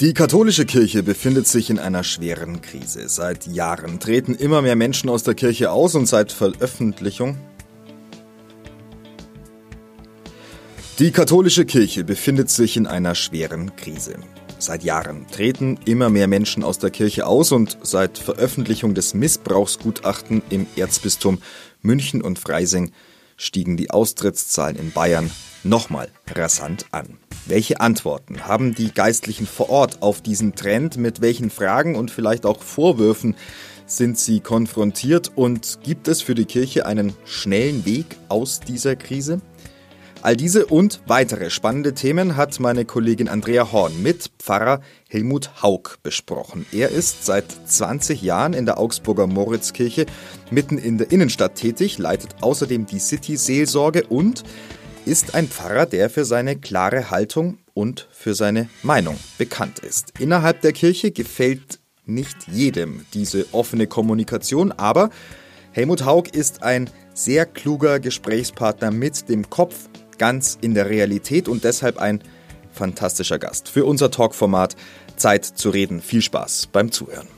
Die katholische Kirche befindet sich in einer schweren Krise. Seit Jahren treten immer mehr Menschen aus der Kirche aus und seit Veröffentlichung Die katholische Kirche befindet sich in einer schweren Krise. Seit Jahren treten immer mehr Menschen aus der Kirche aus und seit Veröffentlichung des Missbrauchsgutachten im Erzbistum München und Freising stiegen die Austrittszahlen in Bayern nochmal rasant an. Welche Antworten haben die Geistlichen vor Ort auf diesen Trend? Mit welchen Fragen und vielleicht auch Vorwürfen sind sie konfrontiert? Und gibt es für die Kirche einen schnellen Weg aus dieser Krise? All diese und weitere spannende Themen hat meine Kollegin Andrea Horn mit Pfarrer Helmut Haug besprochen. Er ist seit 20 Jahren in der Augsburger Moritzkirche mitten in der Innenstadt tätig, leitet außerdem die City-Seelsorge und ist ein Pfarrer, der für seine klare Haltung und für seine Meinung bekannt ist. Innerhalb der Kirche gefällt nicht jedem diese offene Kommunikation, aber Helmut Haug ist ein sehr kluger Gesprächspartner mit dem Kopf ganz in der Realität und deshalb ein fantastischer Gast für unser Talkformat Zeit zu reden. Viel Spaß beim Zuhören.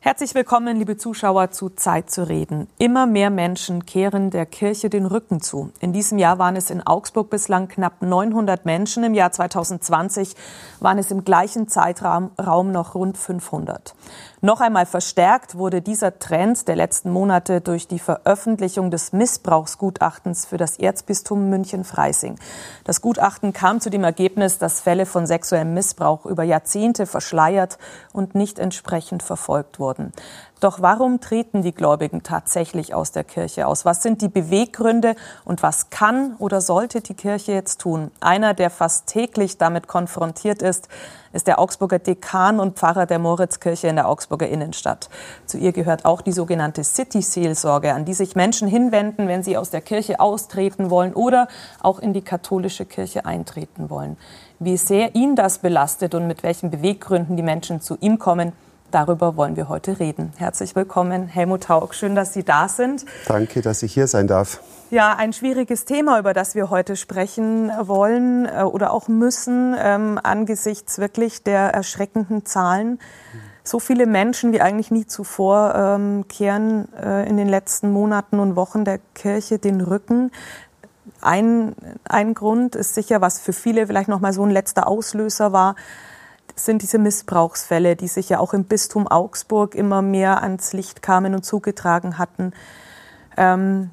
Herzlich willkommen, liebe Zuschauer, zu Zeit zu reden. Immer mehr Menschen kehren der Kirche den Rücken zu. In diesem Jahr waren es in Augsburg bislang knapp 900 Menschen. Im Jahr 2020 waren es im gleichen Zeitraum noch rund 500. Noch einmal verstärkt wurde dieser Trend der letzten Monate durch die Veröffentlichung des Missbrauchsgutachtens für das Erzbistum München-Freising. Das Gutachten kam zu dem Ergebnis, dass Fälle von sexuellem Missbrauch über Jahrzehnte verschleiert und nicht entsprechend verfolgt wurden. Doch warum treten die Gläubigen tatsächlich aus der Kirche aus? Was sind die Beweggründe und was kann oder sollte die Kirche jetzt tun? Einer, der fast täglich damit konfrontiert ist, ist der Augsburger Dekan und Pfarrer der Moritzkirche in der Augsburger Innenstadt. Zu ihr gehört auch die sogenannte City-Seelsorge, an die sich Menschen hinwenden, wenn sie aus der Kirche austreten wollen oder auch in die katholische Kirche eintreten wollen. Wie sehr ihn das belastet und mit welchen Beweggründen die Menschen zu ihm kommen, Darüber wollen wir heute reden. Herzlich willkommen, Helmut Haug. Schön, dass Sie da sind. Danke, dass ich hier sein darf. Ja, ein schwieriges Thema, über das wir heute sprechen wollen äh, oder auch müssen, ähm, angesichts wirklich der erschreckenden Zahlen. So viele Menschen wie eigentlich nie zuvor ähm, kehren äh, in den letzten Monaten und Wochen der Kirche den Rücken. Ein, ein Grund ist sicher, was für viele vielleicht noch mal so ein letzter Auslöser war, sind diese Missbrauchsfälle, die sich ja auch im Bistum Augsburg immer mehr ans Licht kamen und zugetragen hatten. Ähm,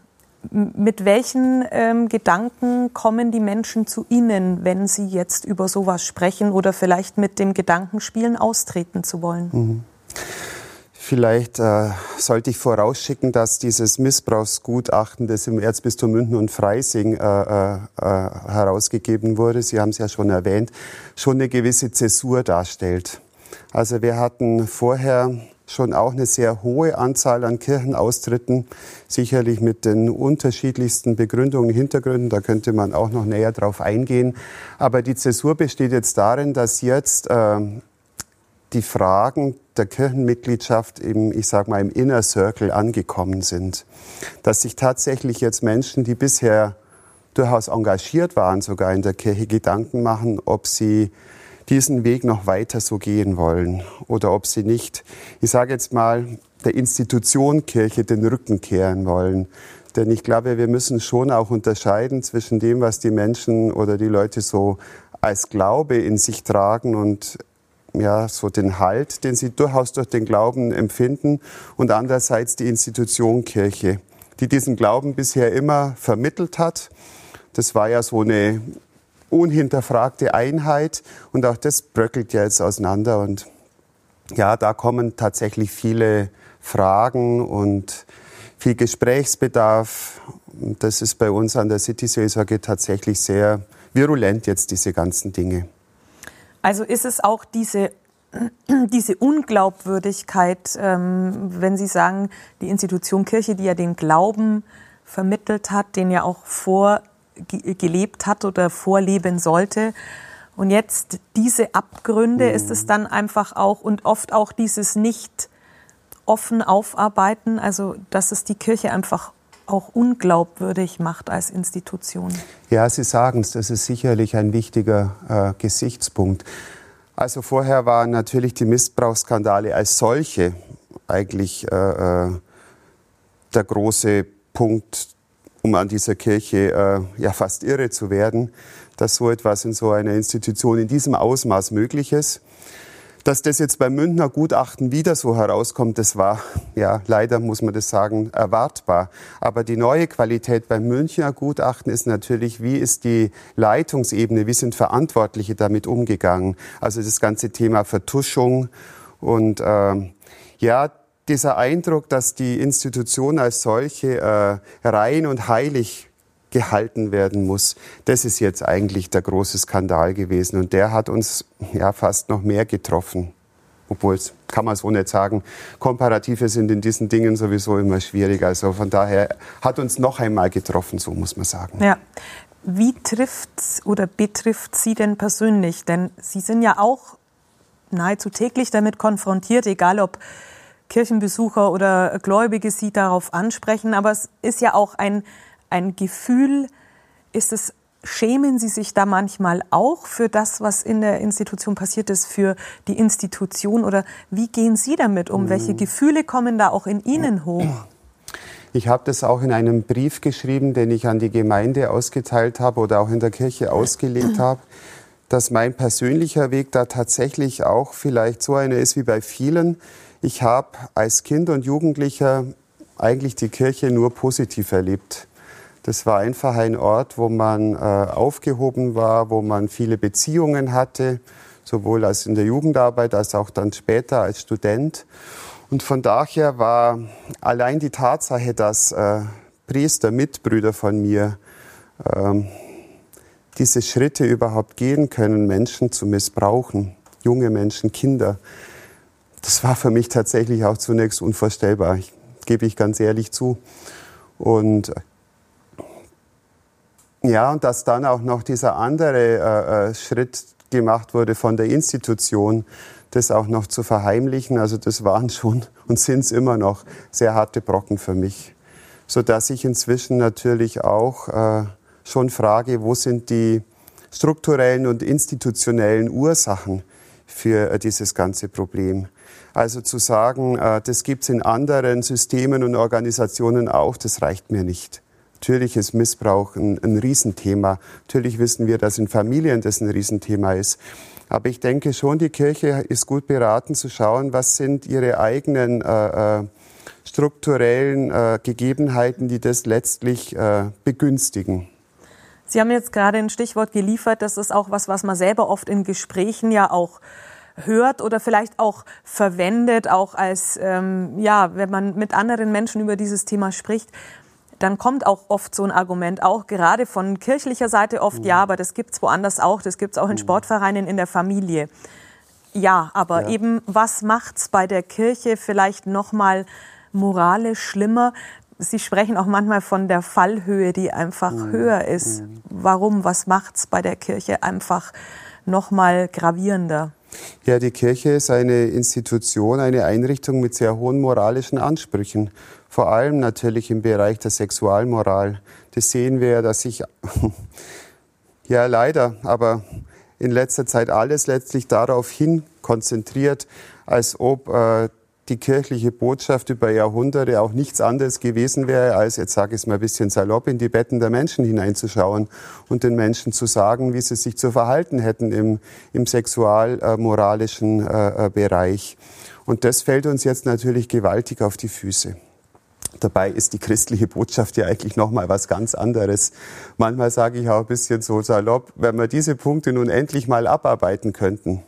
mit welchen ähm, Gedanken kommen die Menschen zu Ihnen, wenn Sie jetzt über sowas sprechen oder vielleicht mit dem Gedanken spielen, austreten zu wollen? Mhm. Vielleicht äh, sollte ich vorausschicken, dass dieses Missbrauchsgutachten, das im Erzbistum München und Freising äh, äh, äh, herausgegeben wurde, Sie haben es ja schon erwähnt, schon eine gewisse Zäsur darstellt. Also wir hatten vorher schon auch eine sehr hohe Anzahl an Kirchenaustritten, sicherlich mit den unterschiedlichsten Begründungen, Hintergründen, da könnte man auch noch näher drauf eingehen. Aber die Zäsur besteht jetzt darin, dass jetzt äh, die Fragen der Kirchenmitgliedschaft im, ich sag mal, im Inner Circle angekommen sind. Dass sich tatsächlich jetzt Menschen, die bisher durchaus engagiert waren, sogar in der Kirche Gedanken machen, ob sie diesen Weg noch weiter so gehen wollen oder ob sie nicht, ich sage jetzt mal, der Institution Kirche den Rücken kehren wollen. Denn ich glaube, wir müssen schon auch unterscheiden zwischen dem, was die Menschen oder die Leute so als Glaube in sich tragen und ja, so den Halt, den sie durchaus durch den Glauben empfinden und andererseits die Institution Kirche, die diesen Glauben bisher immer vermittelt hat. Das war ja so eine unhinterfragte Einheit und auch das bröckelt ja jetzt auseinander und ja, da kommen tatsächlich viele Fragen und viel Gesprächsbedarf. Und das ist bei uns an der City Seelsorge tatsächlich sehr virulent jetzt, diese ganzen Dinge. Also ist es auch diese, diese Unglaubwürdigkeit, ähm, wenn Sie sagen, die Institution Kirche, die ja den Glauben vermittelt hat, den ja auch vorgelebt hat oder vorleben sollte. Und jetzt diese Abgründe, ist es dann einfach auch und oft auch dieses nicht offen aufarbeiten, also dass es die Kirche einfach auch unglaubwürdig macht als Institution. Ja, Sie sagen es, das ist sicherlich ein wichtiger äh, Gesichtspunkt. Also vorher waren natürlich die Missbrauchsskandale als solche eigentlich äh, äh, der große Punkt, um an dieser Kirche äh, ja fast irre zu werden, dass so etwas in so einer Institution in diesem Ausmaß möglich ist. Dass das jetzt beim Münchner Gutachten wieder so herauskommt, das war, ja, leider muss man das sagen, erwartbar. Aber die neue Qualität beim Münchner Gutachten ist natürlich, wie ist die Leitungsebene, wie sind Verantwortliche damit umgegangen? Also das ganze Thema Vertuschung und äh, ja, dieser Eindruck, dass die Institution als solche äh, rein und heilig gehalten werden muss. Das ist jetzt eigentlich der große Skandal gewesen. Und der hat uns ja fast noch mehr getroffen. Obwohl kann man so nicht sagen, Komparative sind in diesen Dingen sowieso immer schwierig. Also von daher hat uns noch einmal getroffen, so muss man sagen. Ja. Wie trifft oder betrifft Sie denn persönlich? Denn Sie sind ja auch nahezu täglich damit konfrontiert, egal ob Kirchenbesucher oder Gläubige Sie darauf ansprechen. Aber es ist ja auch ein ein Gefühl? Ist es, schämen Sie sich da manchmal auch für das, was in der Institution passiert ist, für die Institution? Oder wie gehen Sie damit um? Welche mhm. Gefühle kommen da auch in Ihnen hoch? Ich habe das auch in einem Brief geschrieben, den ich an die Gemeinde ausgeteilt habe oder auch in der Kirche ausgelegt habe, dass mein persönlicher Weg da tatsächlich auch vielleicht so einer ist wie bei vielen. Ich habe als Kind und Jugendlicher eigentlich die Kirche nur positiv erlebt. Das war einfach ein Ort, wo man äh, aufgehoben war, wo man viele Beziehungen hatte, sowohl als in der Jugendarbeit als auch dann später als Student. Und von daher war allein die Tatsache, dass äh, Priester, Mitbrüder von mir, ähm, diese Schritte überhaupt gehen können, Menschen zu missbrauchen, junge Menschen, Kinder, das war für mich tatsächlich auch zunächst unvorstellbar, ich, gebe ich ganz ehrlich zu. Und ja, und dass dann auch noch dieser andere äh, äh, Schritt gemacht wurde von der Institution, das auch noch zu verheimlichen. Also das waren schon und sind es immer noch sehr harte Brocken für mich. Sodass ich inzwischen natürlich auch äh, schon frage, wo sind die strukturellen und institutionellen Ursachen für äh, dieses ganze Problem. Also zu sagen, äh, das gibt es in anderen Systemen und Organisationen auch, das reicht mir nicht. Natürlich ist Missbrauch ein, ein Riesenthema. Natürlich wissen wir, dass in Familien das ein Riesenthema ist. Aber ich denke schon, die Kirche ist gut beraten zu schauen, was sind ihre eigenen äh, äh, strukturellen äh, Gegebenheiten, die das letztlich äh, begünstigen. Sie haben jetzt gerade ein Stichwort geliefert. Das ist auch was, was man selber oft in Gesprächen ja auch hört oder vielleicht auch verwendet, auch als, ähm, ja, wenn man mit anderen Menschen über dieses Thema spricht dann kommt auch oft so ein Argument, auch gerade von kirchlicher Seite oft, mhm. ja, aber das gibt's woanders auch, das gibt's auch in mhm. Sportvereinen, in der Familie. Ja, aber ja. eben, was macht's bei der Kirche vielleicht nochmal moralisch schlimmer? Sie sprechen auch manchmal von der Fallhöhe, die einfach mhm. höher ist. Mhm. Warum? Was macht's bei der Kirche einfach nochmal gravierender? Ja, die Kirche ist eine Institution, eine Einrichtung mit sehr hohen moralischen Ansprüchen vor allem natürlich im Bereich der Sexualmoral. Das sehen wir, dass sich, ja leider, aber in letzter Zeit alles letztlich darauf hin konzentriert, als ob äh, die kirchliche Botschaft über Jahrhunderte auch nichts anderes gewesen wäre, als, jetzt sage ich es mal ein bisschen salopp, in die Betten der Menschen hineinzuschauen und den Menschen zu sagen, wie sie sich zu verhalten hätten im, im sexualmoralischen äh, äh, Bereich. Und das fällt uns jetzt natürlich gewaltig auf die Füße. Dabei ist die christliche Botschaft ja eigentlich nochmal was ganz anderes. Manchmal sage ich auch ein bisschen so salopp, wenn wir diese Punkte nun endlich mal abarbeiten könnten,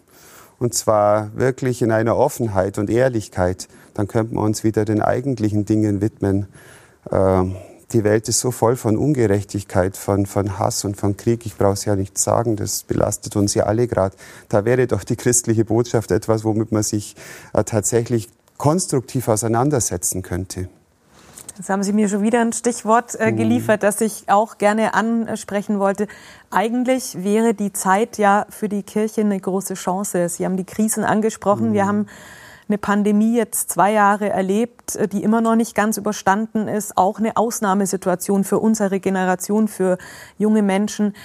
und zwar wirklich in einer Offenheit und Ehrlichkeit, dann könnten wir uns wieder den eigentlichen Dingen widmen. Ähm, die Welt ist so voll von Ungerechtigkeit, von, von Hass und von Krieg. Ich brauche es ja nicht sagen, das belastet uns ja alle gerade. Da wäre doch die christliche Botschaft etwas, womit man sich äh, tatsächlich konstruktiv auseinandersetzen könnte. Jetzt haben Sie mir schon wieder ein Stichwort äh, mhm. geliefert, das ich auch gerne ansprechen wollte. Eigentlich wäre die Zeit ja für die Kirche eine große Chance. Sie haben die Krisen angesprochen. Mhm. Wir haben eine Pandemie jetzt zwei Jahre erlebt, äh, die immer noch nicht ganz überstanden ist. Auch eine Ausnahmesituation für unsere Generation, für junge Menschen.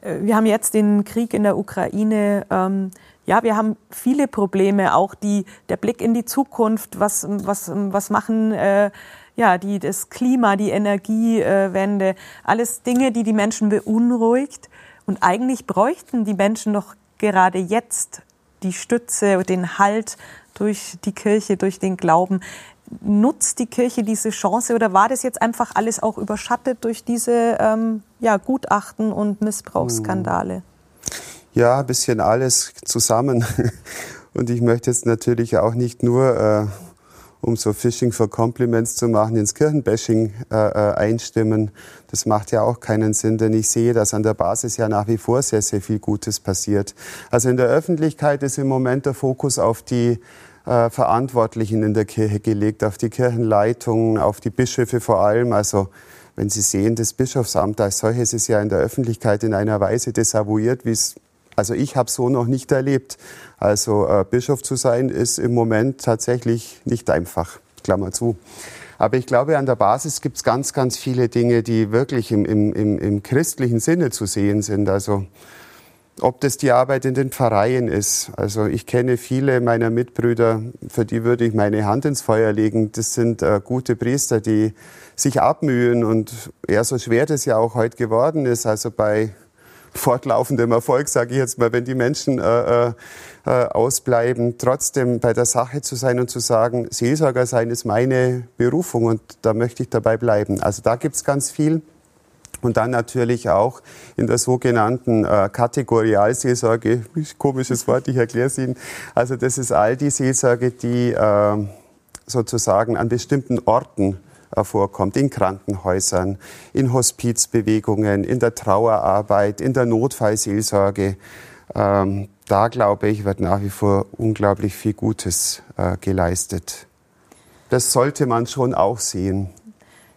Äh, wir haben jetzt den Krieg in der Ukraine. Ähm, ja, wir haben viele Probleme, auch die, der Blick in die Zukunft. Was, was, was machen äh, ja, die, das Klima, die Energiewende? Alles Dinge, die die Menschen beunruhigt. Und eigentlich bräuchten die Menschen doch gerade jetzt die Stütze, den Halt durch die Kirche, durch den Glauben. Nutzt die Kirche diese Chance oder war das jetzt einfach alles auch überschattet durch diese ähm, ja, Gutachten und Missbrauchsskandale? Ja, ein bisschen alles zusammen. Und ich möchte jetzt natürlich auch nicht nur, äh, um so Phishing for Compliments zu machen, ins Kirchenbashing äh, äh, einstimmen. Das macht ja auch keinen Sinn, denn ich sehe, dass an der Basis ja nach wie vor sehr, sehr viel Gutes passiert. Also in der Öffentlichkeit ist im Moment der Fokus auf die äh, Verantwortlichen in der Kirche gelegt, auf die Kirchenleitungen, auf die Bischöfe vor allem. Also wenn Sie sehen, das Bischofsamt als solches ist ja in der Öffentlichkeit in einer Weise desavouiert, wie es also ich habe so noch nicht erlebt. Also äh, Bischof zu sein ist im Moment tatsächlich nicht einfach. Klammer zu. Aber ich glaube, an der Basis gibt es ganz, ganz viele Dinge, die wirklich im, im, im, im christlichen Sinne zu sehen sind. Also ob das die Arbeit in den Pfarreien ist. Also ich kenne viele meiner Mitbrüder, für die würde ich meine Hand ins Feuer legen. Das sind äh, gute Priester, die sich abmühen und eher so schwer das ja auch heute geworden ist. Also bei fortlaufendem Erfolg, sage ich jetzt mal, wenn die Menschen äh, äh, äh, ausbleiben, trotzdem bei der Sache zu sein und zu sagen, Seelsorger sein ist meine Berufung und da möchte ich dabei bleiben. Also da gibt's ganz viel. Und dann natürlich auch in der sogenannten äh, Kategorialseelsorge, komisches Wort, ich erkläre es Ihnen. Also das ist all die Seelsorge, die äh, sozusagen an bestimmten Orten vorkommt, in Krankenhäusern, in Hospizbewegungen, in der Trauerarbeit, in der Notfallseelsorge. Ähm, da glaube ich, wird nach wie vor unglaublich viel Gutes äh, geleistet. Das sollte man schon auch sehen.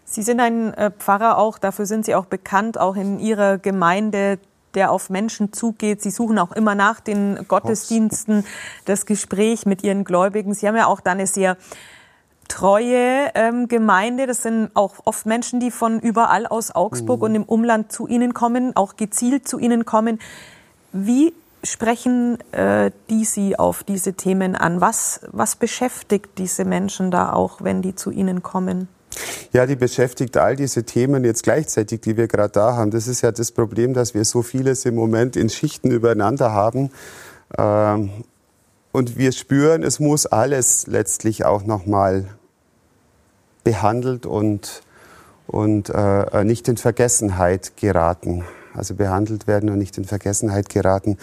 Sie sind ein äh, Pfarrer auch, dafür sind Sie auch bekannt, auch in Ihrer Gemeinde, der auf Menschen zugeht. Sie suchen auch immer nach den Gottesdiensten das Gespräch mit Ihren Gläubigen. Sie haben ja auch dann eine sehr treue ähm, Gemeinde. Das sind auch oft Menschen, die von überall aus Augsburg mhm. und im Umland zu Ihnen kommen, auch gezielt zu Ihnen kommen. Wie sprechen äh, die Sie auf diese Themen an? Was, was beschäftigt diese Menschen da auch, wenn die zu Ihnen kommen? Ja, die beschäftigt all diese Themen jetzt gleichzeitig, die wir gerade da haben. Das ist ja das Problem, dass wir so vieles im Moment in Schichten übereinander haben. Ähm, und wir spüren, es muss alles letztlich auch nochmal behandelt und, und äh, nicht in Vergessenheit geraten. Also behandelt werden und nicht in Vergessenheit geraten.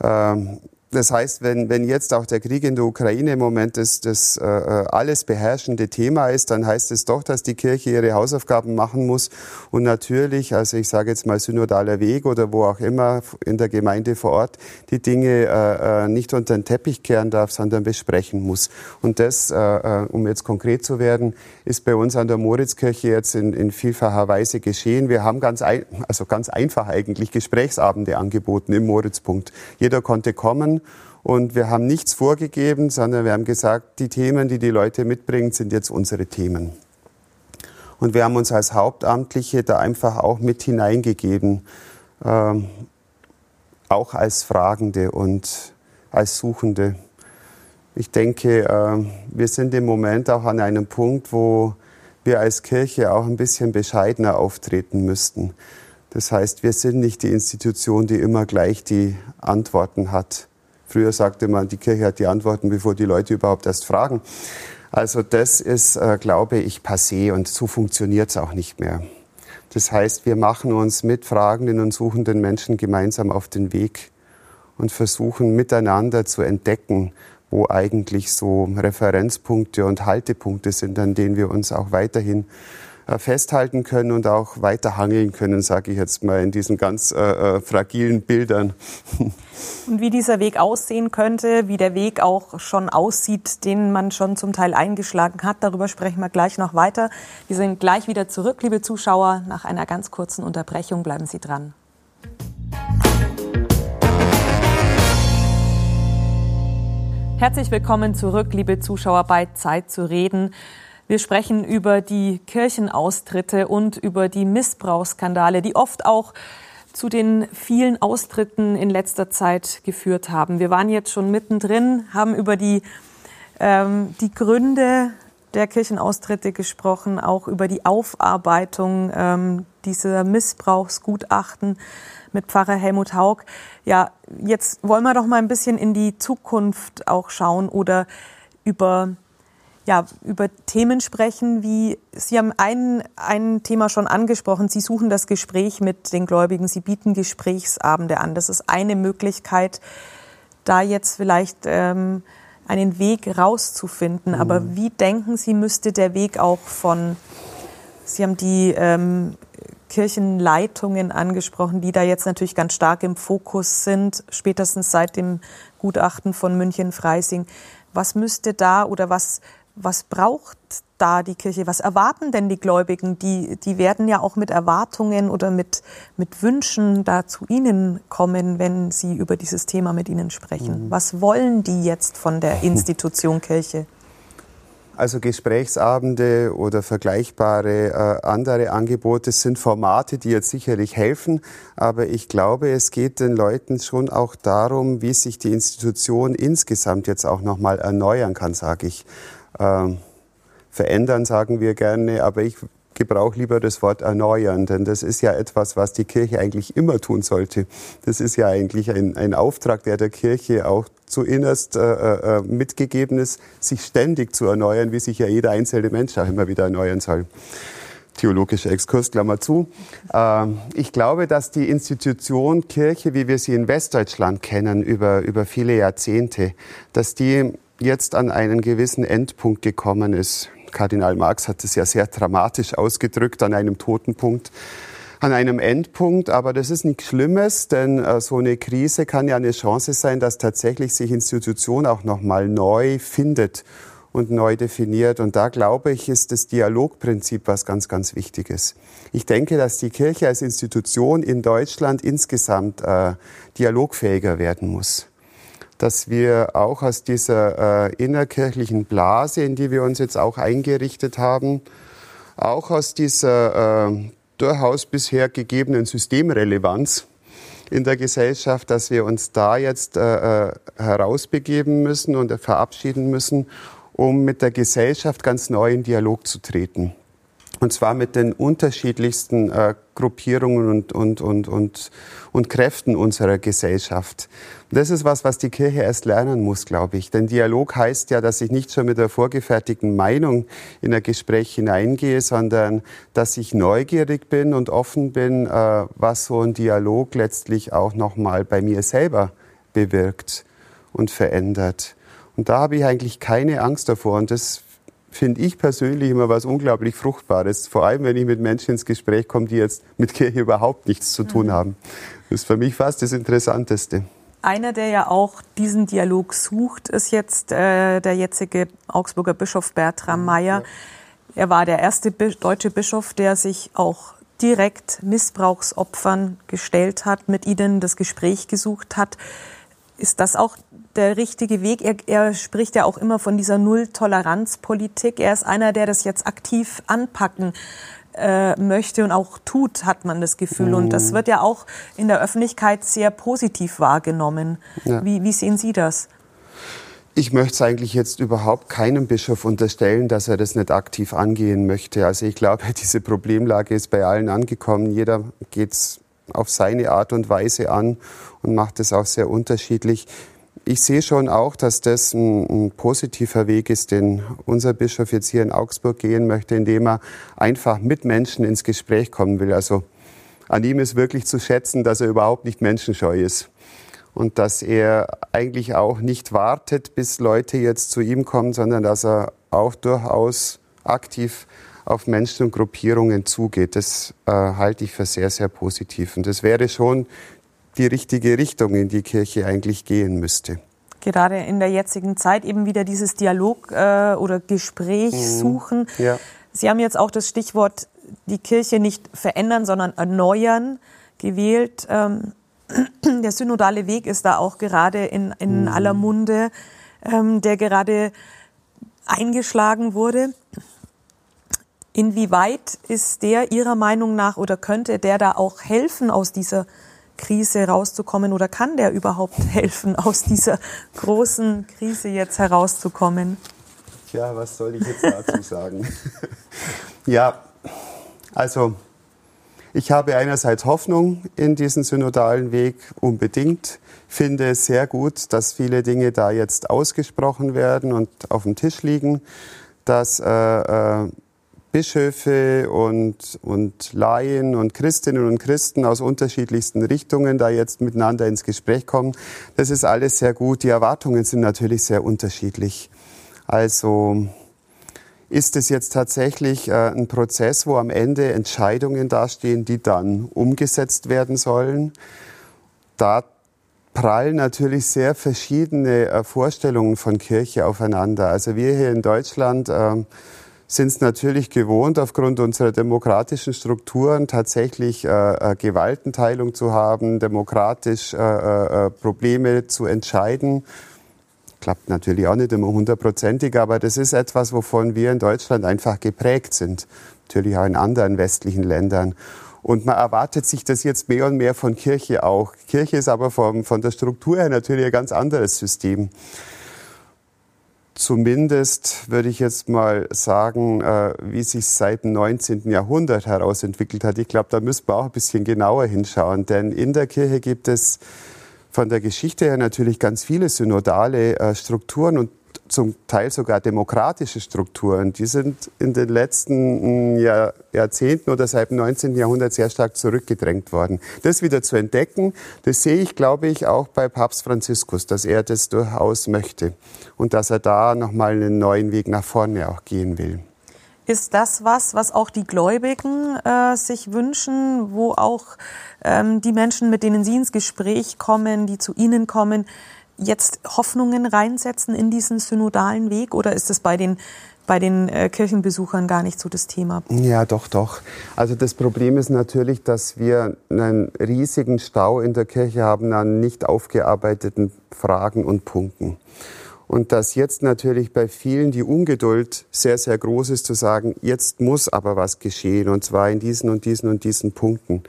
Ähm, das heißt, wenn, wenn jetzt auch der Krieg in der Ukraine im Moment das, das äh, äh, alles beherrschende Thema ist, dann heißt es doch, dass die Kirche ihre Hausaufgaben machen muss und natürlich, also ich sage jetzt mal synodaler Weg oder wo auch immer in der Gemeinde vor Ort, die Dinge äh, äh nicht unter den Teppich kehren darf, sondern besprechen muss. Und das, äh, äh, um jetzt konkret zu werden, ist bei uns an der Moritzkirche jetzt in, in vielfacher Weise geschehen. Wir haben ganz, ein, also ganz einfach eigentlich Gesprächsabende angeboten im Moritzpunkt. Jeder konnte kommen und wir haben nichts vorgegeben, sondern wir haben gesagt, die Themen, die die Leute mitbringen, sind jetzt unsere Themen. Und wir haben uns als Hauptamtliche da einfach auch mit hineingegeben, ähm, auch als Fragende und als Suchende. Ich denke, äh, wir sind im Moment auch an einem Punkt, wo wir als Kirche auch ein bisschen bescheidener auftreten müssten. Das heißt, wir sind nicht die Institution, die immer gleich die Antworten hat. Früher sagte man, die Kirche hat die Antworten, bevor die Leute überhaupt erst fragen. Also das ist, äh, glaube ich, passé und so funktioniert es auch nicht mehr. Das heißt, wir machen uns mit fragenden und suchenden Menschen gemeinsam auf den Weg und versuchen miteinander zu entdecken, wo eigentlich so Referenzpunkte und Haltepunkte sind, an denen wir uns auch weiterhin festhalten können und auch weiter hangeln können, sage ich jetzt mal, in diesen ganz äh, äh fragilen Bildern. Und wie dieser Weg aussehen könnte, wie der Weg auch schon aussieht, den man schon zum Teil eingeschlagen hat, darüber sprechen wir gleich noch weiter. Wir sind gleich wieder zurück, liebe Zuschauer. Nach einer ganz kurzen Unterbrechung bleiben Sie dran. Herzlich willkommen zurück, liebe Zuschauer, bei Zeit zu reden. Wir sprechen über die Kirchenaustritte und über die Missbrauchsskandale, die oft auch zu den vielen Austritten in letzter Zeit geführt haben. Wir waren jetzt schon mittendrin, haben über die, ähm, die Gründe der Kirchenaustritte gesprochen, auch über die Aufarbeitung ähm, dieser Missbrauchsgutachten mit Pfarrer Helmut Haug. Ja, jetzt wollen wir doch mal ein bisschen in die Zukunft auch schauen oder über ja, über Themen sprechen, wie Sie haben ein, ein Thema schon angesprochen. Sie suchen das Gespräch mit den Gläubigen. Sie bieten Gesprächsabende an. Das ist eine Möglichkeit, da jetzt vielleicht ähm, einen Weg rauszufinden. Mhm. Aber wie denken Sie, müsste der Weg auch von, Sie haben die ähm, Kirchenleitungen angesprochen, die da jetzt natürlich ganz stark im Fokus sind, spätestens seit dem Gutachten von München-Freising. Was müsste da oder was was braucht da die Kirche? Was erwarten denn die Gläubigen? Die, die werden ja auch mit Erwartungen oder mit, mit Wünschen da zu Ihnen kommen, wenn Sie über dieses Thema mit Ihnen sprechen. Mhm. Was wollen die jetzt von der Institution Kirche? Also Gesprächsabende oder vergleichbare äh, andere Angebote sind Formate, die jetzt sicherlich helfen. Aber ich glaube, es geht den Leuten schon auch darum, wie sich die Institution insgesamt jetzt auch nochmal erneuern kann, sage ich. Ähm, verändern, sagen wir gerne, aber ich gebrauche lieber das Wort erneuern, denn das ist ja etwas, was die Kirche eigentlich immer tun sollte. Das ist ja eigentlich ein, ein Auftrag, der der Kirche auch zu innerst äh, äh, mitgegeben ist, sich ständig zu erneuern, wie sich ja jeder einzelne Mensch auch immer wieder erneuern soll. Theologischer Exkurs, Klammer zu. Ähm, ich glaube, dass die Institution Kirche, wie wir sie in Westdeutschland kennen, über, über viele Jahrzehnte, dass die jetzt an einen gewissen Endpunkt gekommen ist. Kardinal Marx hat es ja sehr dramatisch ausgedrückt, an einem Totenpunkt, an einem Endpunkt. Aber das ist nichts Schlimmes, denn äh, so eine Krise kann ja eine Chance sein, dass tatsächlich sich Institution auch nochmal neu findet und neu definiert. Und da glaube ich, ist das Dialogprinzip was ganz, ganz Wichtiges. Ich denke, dass die Kirche als Institution in Deutschland insgesamt äh, dialogfähiger werden muss dass wir auch aus dieser äh, innerkirchlichen Blase, in die wir uns jetzt auch eingerichtet haben, auch aus dieser äh, durchaus bisher gegebenen Systemrelevanz in der Gesellschaft, dass wir uns da jetzt äh, äh herausbegeben müssen und verabschieden müssen, um mit der Gesellschaft ganz neu in Dialog zu treten. Und zwar mit den unterschiedlichsten äh, Gruppierungen und, und, und, und, und Kräften unserer Gesellschaft. Das ist was, was die Kirche erst lernen muss, glaube ich. Denn Dialog heißt ja, dass ich nicht schon mit der vorgefertigten Meinung in ein Gespräch hineingehe, sondern dass ich neugierig bin und offen bin, äh, was so ein Dialog letztlich auch nochmal bei mir selber bewirkt und verändert. Und da habe ich eigentlich keine Angst davor. Und das finde ich persönlich immer was unglaublich Fruchtbares. Vor allem, wenn ich mit Menschen ins Gespräch komme, die jetzt mit Kirche überhaupt nichts zu tun mhm. haben. Das ist für mich fast das Interessanteste. Einer, der ja auch diesen Dialog sucht, ist jetzt äh, der jetzige Augsburger Bischof Bertram mhm. Mayer. Ja. Er war der erste deutsche Bischof, der sich auch direkt Missbrauchsopfern gestellt hat, mit ihnen das Gespräch gesucht hat. Ist das auch der richtige Weg? Er, er spricht ja auch immer von dieser Null-Toleranz-Politik. Er ist einer, der das jetzt aktiv anpacken äh, möchte und auch tut, hat man das Gefühl. Und das mhm. wird ja auch in der Öffentlichkeit sehr positiv wahrgenommen. Ja. Wie, wie sehen Sie das? Ich möchte es eigentlich jetzt überhaupt keinem Bischof unterstellen, dass er das nicht aktiv angehen möchte. Also ich glaube, diese Problemlage ist bei allen angekommen. Jeder geht es auf seine Art und Weise an und macht es auch sehr unterschiedlich. Ich sehe schon auch, dass das ein, ein, positiver Weg ist, den unser Bischof jetzt hier in Augsburg gehen möchte, indem er einfach mit Menschen ins Gespräch kommen will. Also an ihm ist wirklich zu schätzen, dass er überhaupt nicht menschenscheu ist und dass er eigentlich auch nicht wartet, bis Leute jetzt zu ihm kommen, sondern dass er auch durchaus aktiv auf Menschen und Gruppierungen zugeht. Das äh, halte ich für sehr, sehr positiv. Und das wäre schon die richtige Richtung, in die Kirche eigentlich gehen müsste. Gerade in der jetzigen Zeit eben wieder dieses Dialog äh, oder Gespräch mhm. suchen. Ja. Sie haben jetzt auch das Stichwort die Kirche nicht verändern, sondern erneuern gewählt. Ähm, der synodale Weg ist da auch gerade in, in mhm. aller Munde, ähm, der gerade eingeschlagen wurde. Inwieweit ist der Ihrer Meinung nach oder könnte der da auch helfen, aus dieser Krise rauszukommen oder kann der überhaupt helfen, aus dieser großen Krise jetzt herauszukommen? Ja, was soll ich jetzt dazu sagen? ja, also ich habe einerseits Hoffnung in diesen synodalen Weg unbedingt, finde es sehr gut, dass viele Dinge da jetzt ausgesprochen werden und auf dem Tisch liegen, dass äh, äh, Bischöfe und, und Laien und Christinnen und Christen aus unterschiedlichsten Richtungen da jetzt miteinander ins Gespräch kommen. Das ist alles sehr gut. Die Erwartungen sind natürlich sehr unterschiedlich. Also ist es jetzt tatsächlich äh, ein Prozess, wo am Ende Entscheidungen dastehen, die dann umgesetzt werden sollen. Da prallen natürlich sehr verschiedene äh, Vorstellungen von Kirche aufeinander. Also wir hier in Deutschland äh, sind es natürlich gewohnt, aufgrund unserer demokratischen Strukturen tatsächlich äh, äh Gewaltenteilung zu haben, demokratisch äh, äh, Probleme zu entscheiden Klappt natürlich auch nicht immer hundertprozentig, aber das ist etwas, wovon wir in Deutschland einfach geprägt sind. Natürlich auch in anderen westlichen Ländern. Und man erwartet sich das jetzt mehr und mehr von Kirche auch. Kirche ist aber vom, von der Struktur her natürlich ein ganz anderes System. Zumindest würde ich jetzt mal sagen, äh, wie sich seit dem 19. Jahrhundert herausentwickelt hat. Ich glaube, da müssen wir auch ein bisschen genauer hinschauen, denn in der Kirche gibt es von der Geschichte her natürlich ganz viele synodale äh, Strukturen und zum Teil sogar demokratische Strukturen. Die sind in den letzten mm, Jahr, Jahrzehnten oder seit dem 19. Jahrhundert sehr stark zurückgedrängt worden. Das wieder zu entdecken, das sehe ich, glaube ich, auch bei Papst Franziskus, dass er das durchaus möchte und dass er da nochmal einen neuen Weg nach vorne auch gehen will. Ist das was, was auch die Gläubigen äh, sich wünschen, wo auch ähm, die Menschen, mit denen Sie ins Gespräch kommen, die zu Ihnen kommen, jetzt Hoffnungen reinsetzen in diesen synodalen Weg? Oder ist es bei den bei den äh, Kirchenbesuchern gar nicht so das Thema. Ja, doch, doch. Also das Problem ist natürlich, dass wir einen riesigen Stau in der Kirche haben an nicht aufgearbeiteten Fragen und Punkten. Und dass jetzt natürlich bei vielen die Ungeduld sehr, sehr groß ist, zu sagen, jetzt muss aber was geschehen, und zwar in diesen und diesen und diesen Punkten.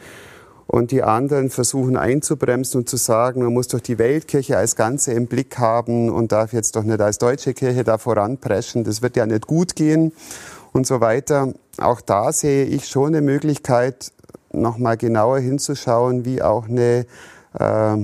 Und die anderen versuchen einzubremsen und zu sagen, man muss doch die Weltkirche als Ganze im Blick haben und darf jetzt doch nicht als deutsche Kirche da voranpreschen. Das wird ja nicht gut gehen und so weiter. Auch da sehe ich schon eine Möglichkeit, nochmal genauer hinzuschauen, wie auch eine äh,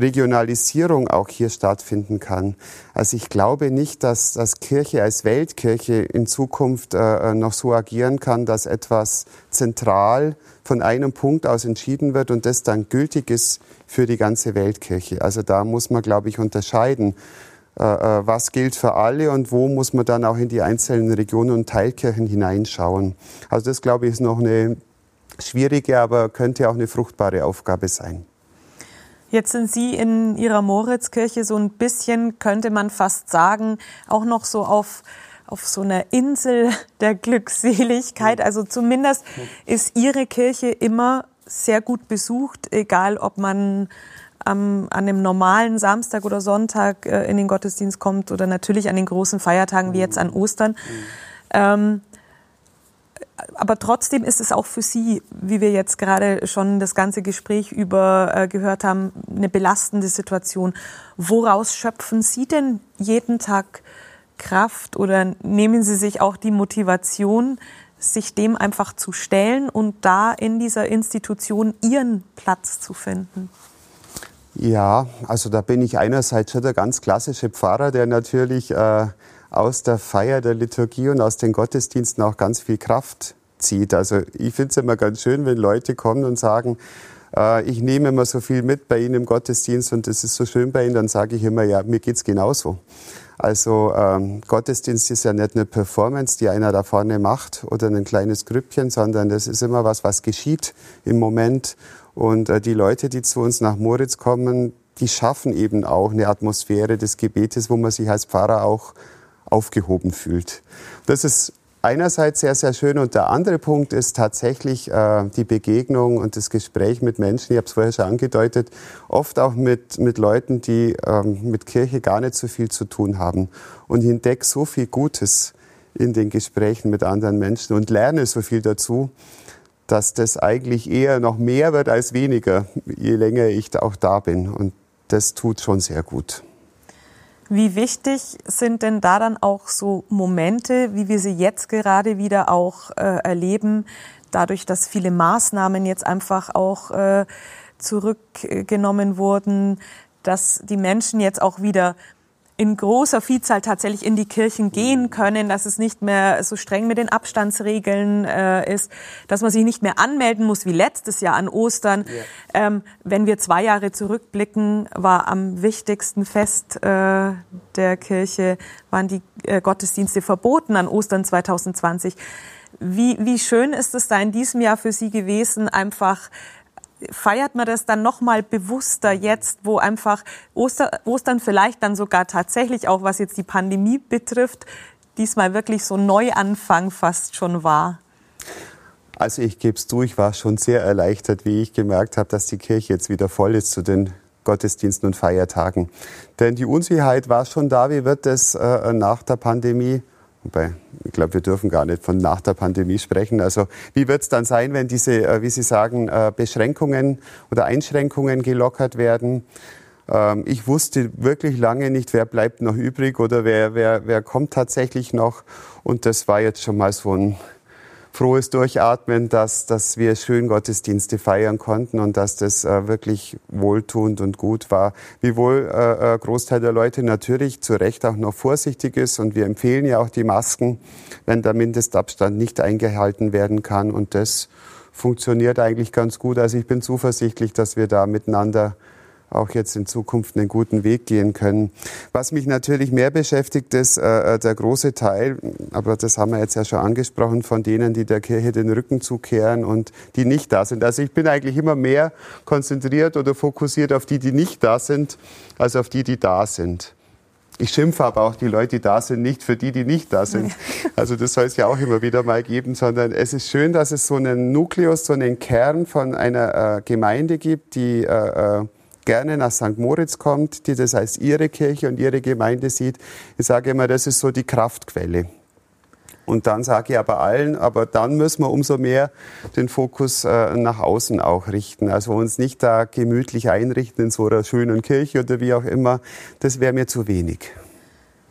Regionalisierung auch hier stattfinden kann. Also ich glaube nicht, dass, dass Kirche als Weltkirche in Zukunft äh, noch so agieren kann, dass etwas zentral von einem Punkt aus entschieden wird und das dann gültig ist für die ganze Weltkirche. Also da muss man, glaube ich, unterscheiden, äh, äh, was gilt für alle und wo muss man dann auch in die einzelnen Regionen und Teilkirchen hineinschauen. Also das, glaube ich, ist noch eine schwierige, aber könnte auch eine fruchtbare Aufgabe sein. Jetzt sind Sie in Ihrer Moritzkirche so ein bisschen, könnte man fast sagen, auch noch so auf, auf so einer Insel der Glückseligkeit. Mhm. Also zumindest ist Ihre Kirche immer sehr gut besucht, egal ob man ähm, an einem normalen Samstag oder Sonntag äh, in den Gottesdienst kommt oder natürlich an den großen Feiertagen wie jetzt an Ostern. Mhm. Ähm, aber trotzdem ist es auch für Sie, wie wir jetzt gerade schon das ganze Gespräch über äh, gehört haben, eine belastende Situation. Woraus schöpfen Sie denn jeden Tag Kraft oder nehmen Sie sich auch die Motivation, sich dem einfach zu stellen und da in dieser Institution Ihren Platz zu finden? Ja, also da bin ich einerseits schon der ganz klassische Pfarrer, der natürlich äh, aus der Feier der Liturgie und aus den Gottesdiensten auch ganz viel Kraft zieht. Also ich finde es immer ganz schön, wenn Leute kommen und sagen, äh, ich nehme immer so viel mit bei Ihnen im Gottesdienst und das ist so schön bei Ihnen, dann sage ich immer, ja, mir geht's genauso. Also ähm, Gottesdienst ist ja nicht eine Performance, die einer da vorne macht oder ein kleines Grüppchen, sondern das ist immer was, was geschieht im Moment. Und äh, die Leute, die zu uns nach Moritz kommen, die schaffen eben auch eine Atmosphäre des Gebetes, wo man sich als Pfarrer auch aufgehoben fühlt. Das ist einerseits sehr, sehr schön und der andere Punkt ist tatsächlich äh, die Begegnung und das Gespräch mit Menschen, ich habe es vorher schon angedeutet, oft auch mit, mit Leuten, die ähm, mit Kirche gar nicht so viel zu tun haben. Und ich entdecke so viel Gutes in den Gesprächen mit anderen Menschen und lerne so viel dazu, dass das eigentlich eher noch mehr wird als weniger, je länger ich auch da bin. Und das tut schon sehr gut. Wie wichtig sind denn da dann auch so Momente, wie wir sie jetzt gerade wieder auch äh, erleben, dadurch, dass viele Maßnahmen jetzt einfach auch äh, zurückgenommen wurden, dass die Menschen jetzt auch wieder in großer Vielzahl tatsächlich in die Kirchen gehen können, dass es nicht mehr so streng mit den Abstandsregeln äh, ist, dass man sich nicht mehr anmelden muss wie letztes Jahr an Ostern. Ja. Ähm, wenn wir zwei Jahre zurückblicken, war am wichtigsten Fest äh, der Kirche, waren die äh, Gottesdienste verboten an Ostern 2020. Wie, wie schön ist es da in diesem Jahr für Sie gewesen, einfach feiert man das dann noch mal bewusster jetzt, wo einfach Oster, Ostern vielleicht dann sogar tatsächlich auch, was jetzt die Pandemie betrifft, diesmal wirklich so Neuanfang fast schon war? Also ich gebe es zu, ich war schon sehr erleichtert, wie ich gemerkt habe, dass die Kirche jetzt wieder voll ist zu den Gottesdiensten und Feiertagen. Denn die Unsicherheit war schon da, wie wird es äh, nach der Pandemie Wobei, ich glaube, wir dürfen gar nicht von nach der Pandemie sprechen. Also wie wird es dann sein, wenn diese, äh, wie Sie sagen, äh, Beschränkungen oder Einschränkungen gelockert werden? Ähm, ich wusste wirklich lange nicht, wer bleibt noch übrig oder wer, wer, wer kommt tatsächlich noch. Und das war jetzt schon mal so ein frohes Durchatmen, dass, dass wir schön Gottesdienste feiern konnten und dass das äh, wirklich wohltuend und gut war. Wiewohl äh, äh, Großteil der Leute natürlich zu Recht auch noch vorsichtig ist und wir empfehlen ja auch die Masken, wenn der Mindestabstand nicht eingehalten werden kann und das funktioniert eigentlich ganz gut. Also ich bin zuversichtlich, dass wir da miteinander auch jetzt in Zukunft einen guten Weg gehen können. Was mich natürlich mehr beschäftigt, ist äh, äh, der große Teil, aber das haben wir jetzt ja schon angesprochen, von denen, die der Kirche den Rücken zukehren und die nicht da sind. Also ich bin eigentlich immer mehr konzentriert oder fokussiert auf die, die nicht da sind, als auf die, die da sind. Ich schimpfe aber auch die Leute, die da sind, nicht für die, die nicht da sind. Also das soll es ja auch immer wieder mal geben, sondern es ist schön, dass es so einen Nukleus, so einen Kern von einer äh, Gemeinde gibt, die äh, äh gerne nach St. Moritz kommt, die das als ihre Kirche und ihre Gemeinde sieht. Ich sage immer, das ist so die Kraftquelle. Und dann sage ich aber allen, aber dann müssen wir umso mehr den Fokus äh, nach außen auch richten. Also uns nicht da gemütlich einrichten in so einer schönen Kirche oder wie auch immer. Das wäre mir zu wenig.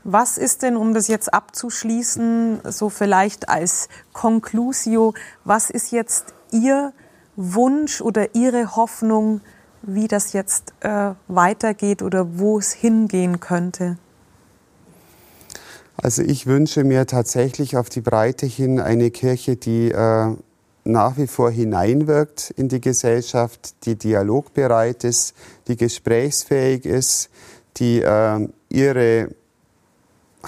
Was ist denn, um das jetzt abzuschließen, so vielleicht als Conclusio, was ist jetzt Ihr Wunsch oder Ihre Hoffnung wie das jetzt äh, weitergeht oder wo es hingehen könnte? Also ich wünsche mir tatsächlich auf die Breite hin eine Kirche, die äh, nach wie vor hineinwirkt in die Gesellschaft, die dialogbereit ist, die gesprächsfähig ist, die äh, ihre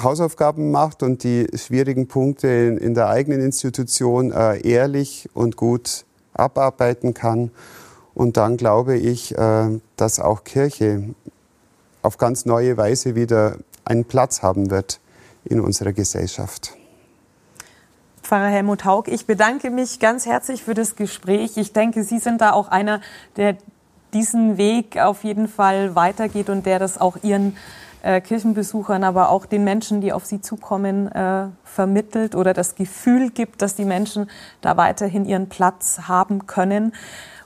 Hausaufgaben macht und die schwierigen Punkte in, in der eigenen Institution äh, ehrlich und gut abarbeiten kann und dann glaube ich, äh, dass auch Kirche auf ganz neue Weise wieder einen Platz haben wird in unserer Gesellschaft. Pfarrer Helmut Haug, ich bedanke mich ganz herzlich für das Gespräch. Ich denke, Sie sind da auch einer, der diesen Weg auf jeden Fall weitergeht und der das auch Ihren äh, Kirchenbesuchern, aber auch den Menschen, die auf Sie zukommen, äh, vermittelt oder das Gefühl gibt, dass die Menschen da weiterhin ihren Platz haben können.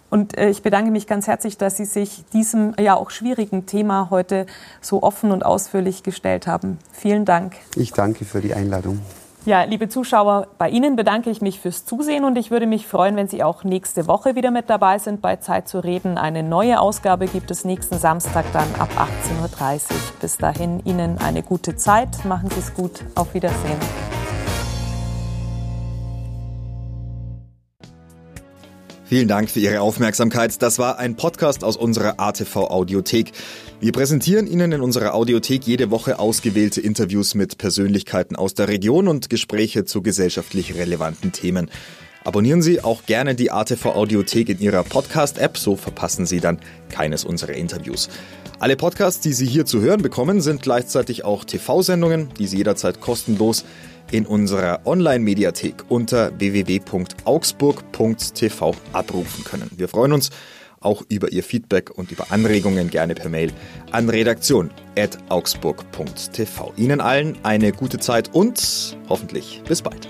Und äh, ich bedanke mich ganz herzlich, dass Sie sich diesem ja auch schwierigen Thema heute so offen und ausführlich gestellt haben. Vielen Dank. Ich danke für die Einladung. Ja, liebe Zuschauer, bei Ihnen bedanke ich mich fürs Zusehen und ich würde mich freuen, wenn Sie auch nächste Woche wieder mit dabei sind bei Zeit zu reden. Eine neue Ausgabe gibt es nächsten Samstag dann ab 18.30 Uhr. Bis dahin Ihnen eine gute Zeit. Machen Sie es gut. Auf Wiedersehen. Vielen Dank für Ihre Aufmerksamkeit. Das war ein Podcast aus unserer ATV Audiothek. Wir präsentieren Ihnen in unserer Audiothek jede Woche ausgewählte Interviews mit Persönlichkeiten aus der Region und Gespräche zu gesellschaftlich relevanten Themen. Abonnieren Sie auch gerne die ATV Audiothek in Ihrer Podcast-App, so verpassen Sie dann keines unserer Interviews. Alle Podcasts, die Sie hier zu hören bekommen, sind gleichzeitig auch TV-Sendungen, die Sie jederzeit kostenlos in unserer Online-Mediathek unter www.augsburg.tv abrufen können. Wir freuen uns auch über Ihr Feedback und über Anregungen gerne per Mail an redaktion.augsburg.tv. Ihnen allen eine gute Zeit und hoffentlich bis bald.